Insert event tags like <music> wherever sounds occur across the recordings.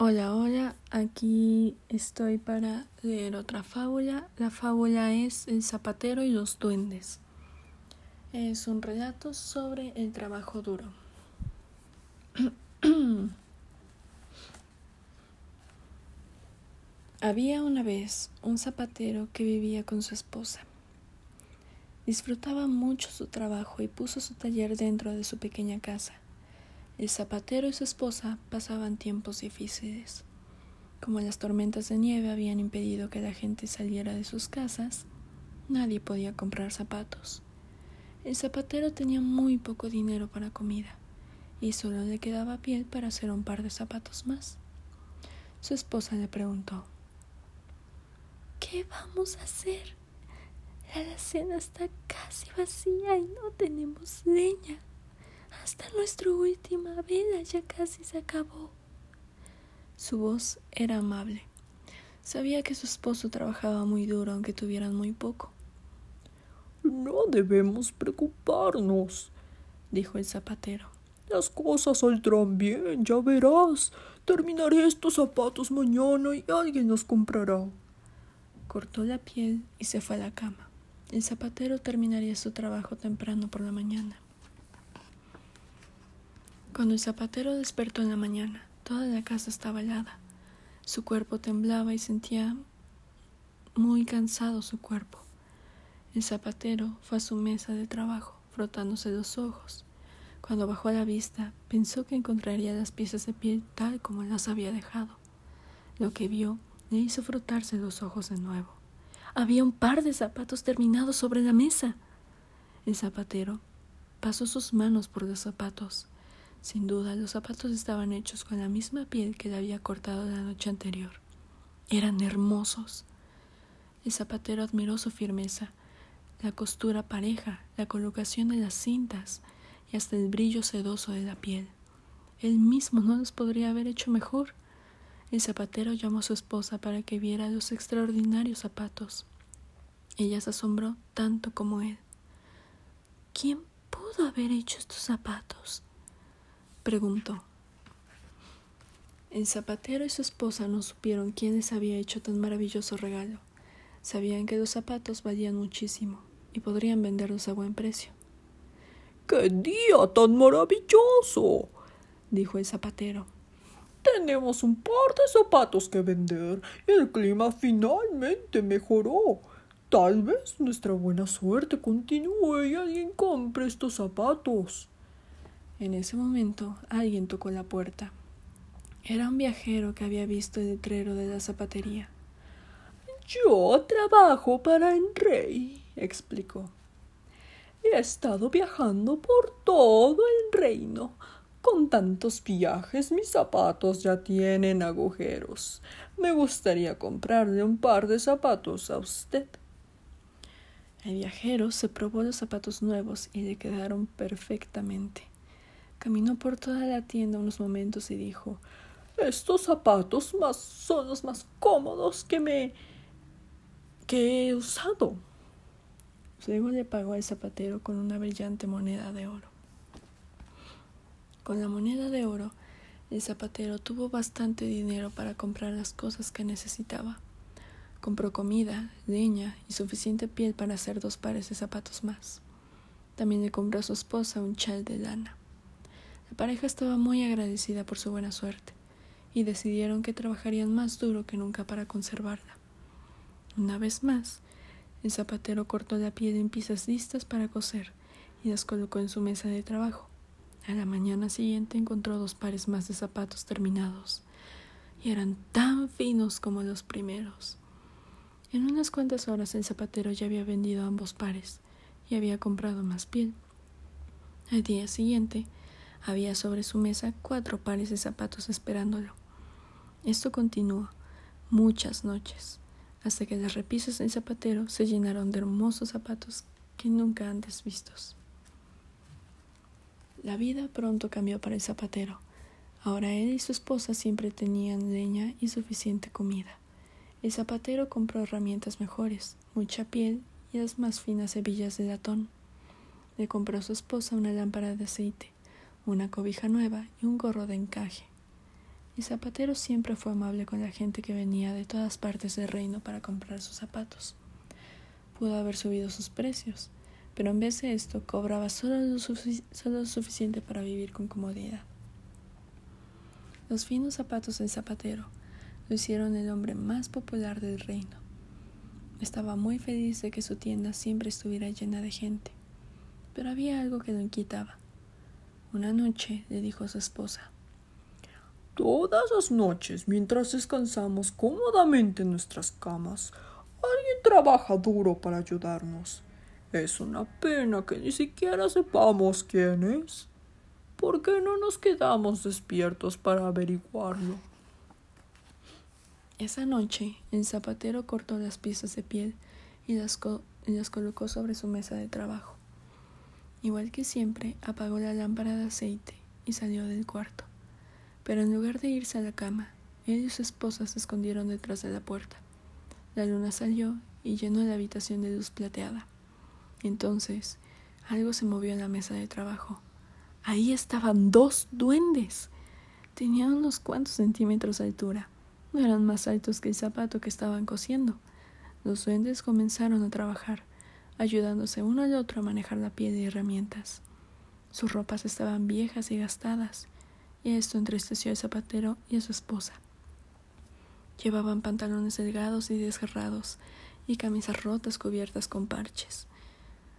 Hola, hola, aquí estoy para leer otra fábula. La fábula es El zapatero y los duendes. Es un relato sobre el trabajo duro. <clears throat> Había una vez un zapatero que vivía con su esposa. Disfrutaba mucho su trabajo y puso su taller dentro de su pequeña casa. El zapatero y su esposa pasaban tiempos difíciles. Como las tormentas de nieve habían impedido que la gente saliera de sus casas, nadie podía comprar zapatos. El zapatero tenía muy poco dinero para comida y solo le quedaba piel para hacer un par de zapatos más. Su esposa le preguntó ¿Qué vamos a hacer? La alacena está casi vacía y no tenemos leña. Hasta nuestra última vela ya casi se acabó. Su voz era amable. Sabía que su esposo trabajaba muy duro aunque tuvieran muy poco. No debemos preocuparnos, dijo el zapatero. Las cosas saldrán bien, ya verás. Terminaré estos zapatos mañana y alguien los comprará. Cortó la piel y se fue a la cama. El zapatero terminaría su trabajo temprano por la mañana. Cuando el zapatero despertó en la mañana, toda la casa estaba helada. Su cuerpo temblaba y sentía muy cansado su cuerpo. El zapatero fue a su mesa de trabajo, frotándose los ojos. Cuando bajó a la vista, pensó que encontraría las piezas de piel tal como las había dejado. Lo que vio le hizo frotarse los ojos de nuevo. Había un par de zapatos terminados sobre la mesa. El zapatero pasó sus manos por los zapatos sin duda, los zapatos estaban hechos con la misma piel que le había cortado la noche anterior. Eran hermosos. El zapatero admiró su firmeza, la costura pareja, la colocación de las cintas y hasta el brillo sedoso de la piel. Él mismo no los podría haber hecho mejor. El zapatero llamó a su esposa para que viera los extraordinarios zapatos. Ella se asombró tanto como él. ¿Quién pudo haber hecho estos zapatos? Preguntó. El zapatero y su esposa no supieron quién les había hecho tan maravilloso regalo. Sabían que los zapatos valían muchísimo y podrían venderlos a buen precio. ¡Qué día tan maravilloso! dijo el zapatero. Tenemos un par de zapatos que vender y el clima finalmente mejoró. Tal vez nuestra buena suerte continúe y alguien compre estos zapatos. En ese momento alguien tocó la puerta. Era un viajero que había visto el letrero de la zapatería. Yo trabajo para el rey, explicó. He estado viajando por todo el reino. Con tantos viajes mis zapatos ya tienen agujeros. Me gustaría comprarle un par de zapatos a usted. El viajero se probó los zapatos nuevos y le quedaron perfectamente. Caminó por toda la tienda unos momentos y dijo Estos zapatos más son los más cómodos que me que he usado. Luego le pagó al zapatero con una brillante moneda de oro. Con la moneda de oro, el zapatero tuvo bastante dinero para comprar las cosas que necesitaba. Compró comida, leña y suficiente piel para hacer dos pares de zapatos más. También le compró a su esposa un chal de lana. La pareja estaba muy agradecida por su buena suerte y decidieron que trabajarían más duro que nunca para conservarla. Una vez más, el zapatero cortó la piel en piezas listas para coser y las colocó en su mesa de trabajo. A la mañana siguiente encontró dos pares más de zapatos terminados y eran tan finos como los primeros. En unas cuantas horas el zapatero ya había vendido ambos pares y había comprado más piel. Al día siguiente, había sobre su mesa cuatro pares de zapatos esperándolo. Esto continuó muchas noches, hasta que las repisas del zapatero se llenaron de hermosos zapatos que nunca antes vistos. La vida pronto cambió para el zapatero. Ahora él y su esposa siempre tenían leña y suficiente comida. El zapatero compró herramientas mejores, mucha piel y las más finas hebillas de latón. Le compró a su esposa una lámpara de aceite, una cobija nueva y un gorro de encaje. El zapatero siempre fue amable con la gente que venía de todas partes del reino para comprar sus zapatos. Pudo haber subido sus precios, pero en vez de esto cobraba solo lo, suficiente para vivir con comodidad. Los finos zapatos del zapatero lo hicieron el hombre más popular del reino. Estaba muy feliz de que su tienda siempre estuviera llena de gente, pero había algo que lo inquietaba. Una noche le dijo a su esposa Todas las noches, mientras descansamos cómodamente en nuestras camas, alguien trabaja duro para ayudarnos. Es una pena que ni siquiera sepamos quién es. ¿Por qué no nos quedamos despiertos para averiguarlo? Esa noche el zapatero cortó las piezas de piel y las, y las colocó sobre su mesa de trabajo. Igual que siempre, apagó la lámpara de aceite y salió del cuarto. Pero en lugar de irse a la cama, él y su esposa se escondieron detrás de la puerta. La luna salió y llenó la habitación de luz plateada. Entonces, algo se movió en la mesa de trabajo. Ahí estaban dos duendes. Tenían unos cuantos centímetros de altura. No eran más altos que el zapato que estaban cosiendo. Los duendes comenzaron a trabajar, ayudándose uno al otro a manejar la piel y herramientas. Sus ropas estaban viejas y gastadas, y esto entristeció al zapatero y a su esposa. Llevaban pantalones delgados y desgarrados y camisas rotas cubiertas con parches.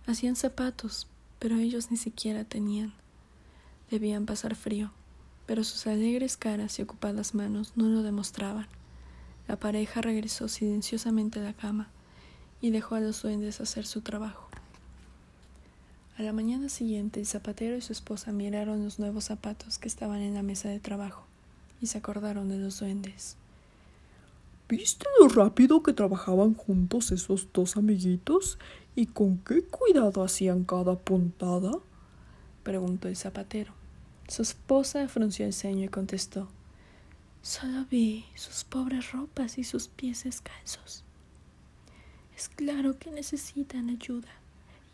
Hacían zapatos, pero ellos ni siquiera tenían. Debían pasar frío, pero sus alegres caras y ocupadas manos no lo demostraban. La pareja regresó silenciosamente a la cama y dejó a los duendes hacer su trabajo. A la mañana siguiente, el zapatero y su esposa miraron los nuevos zapatos que estaban en la mesa de trabajo y se acordaron de los duendes. ¿Viste lo rápido que trabajaban juntos esos dos amiguitos y con qué cuidado hacían cada puntada? preguntó el zapatero. Su esposa frunció el ceño y contestó Solo vi sus pobres ropas y sus pies descalzos. Es claro que necesitan ayuda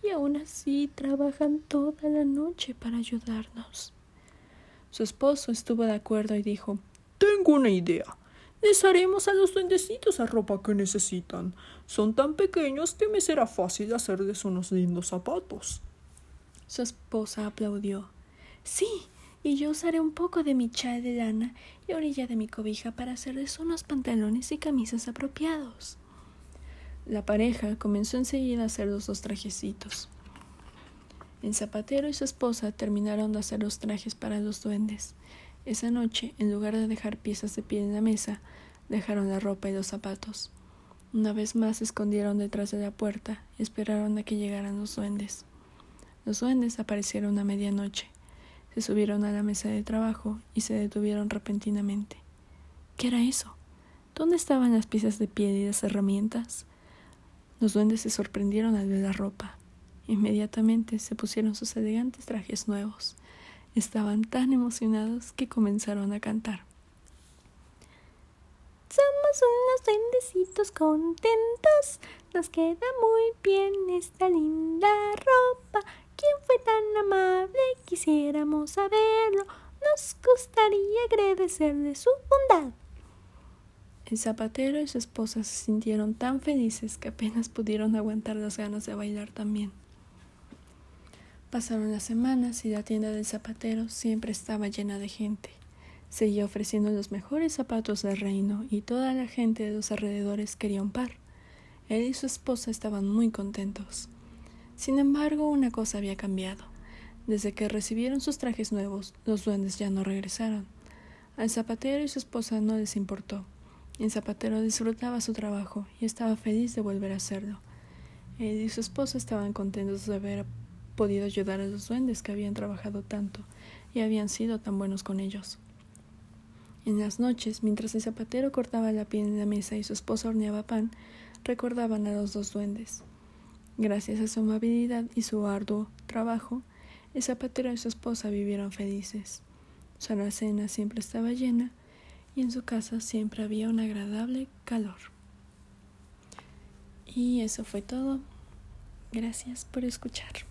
y aún así trabajan toda la noche para ayudarnos. Su esposo estuvo de acuerdo y dijo Tengo una idea. Les haremos a los duendecitos la ropa que necesitan. Son tan pequeños que me será fácil hacerles unos lindos zapatos. Su esposa aplaudió. Sí, y yo usaré un poco de mi chal de lana y orilla de mi cobija para hacerles unos pantalones y camisas apropiados. La pareja comenzó enseguida a hacer los dos trajecitos. El zapatero y su esposa terminaron de hacer los trajes para los duendes. Esa noche, en lugar de dejar piezas de piel en la mesa, dejaron la ropa y los zapatos. Una vez más se escondieron detrás de la puerta y esperaron a que llegaran los duendes. Los duendes aparecieron a medianoche. Se subieron a la mesa de trabajo y se detuvieron repentinamente. ¿Qué era eso? ¿Dónde estaban las piezas de piel y las herramientas? Los duendes se sorprendieron al ver la ropa. Inmediatamente se pusieron sus elegantes trajes nuevos. Estaban tan emocionados que comenzaron a cantar. Somos unos duendecitos contentos, nos queda muy bien esta linda ropa. ¿Quién fue tan amable? Quisiéramos saberlo. Nos gustaría agradecerle su bondad. El zapatero y su esposa se sintieron tan felices que apenas pudieron aguantar las ganas de bailar también. Pasaron las semanas y la tienda del zapatero siempre estaba llena de gente. Seguía ofreciendo los mejores zapatos del reino y toda la gente de los alrededores quería un par. Él y su esposa estaban muy contentos. Sin embargo, una cosa había cambiado. Desde que recibieron sus trajes nuevos, los duendes ya no regresaron. Al zapatero y su esposa no les importó. El zapatero disfrutaba su trabajo y estaba feliz de volver a hacerlo. Él y su esposa estaban contentos de haber podido ayudar a los duendes que habían trabajado tanto y habían sido tan buenos con ellos. En las noches, mientras el zapatero cortaba la piel en la mesa y su esposa horneaba pan, recordaban a los dos duendes. Gracias a su amabilidad y su arduo trabajo, el zapatero y su esposa vivieron felices. Su alacena siempre estaba llena y en su casa siempre había un agradable calor. Y eso fue todo. Gracias por escuchar.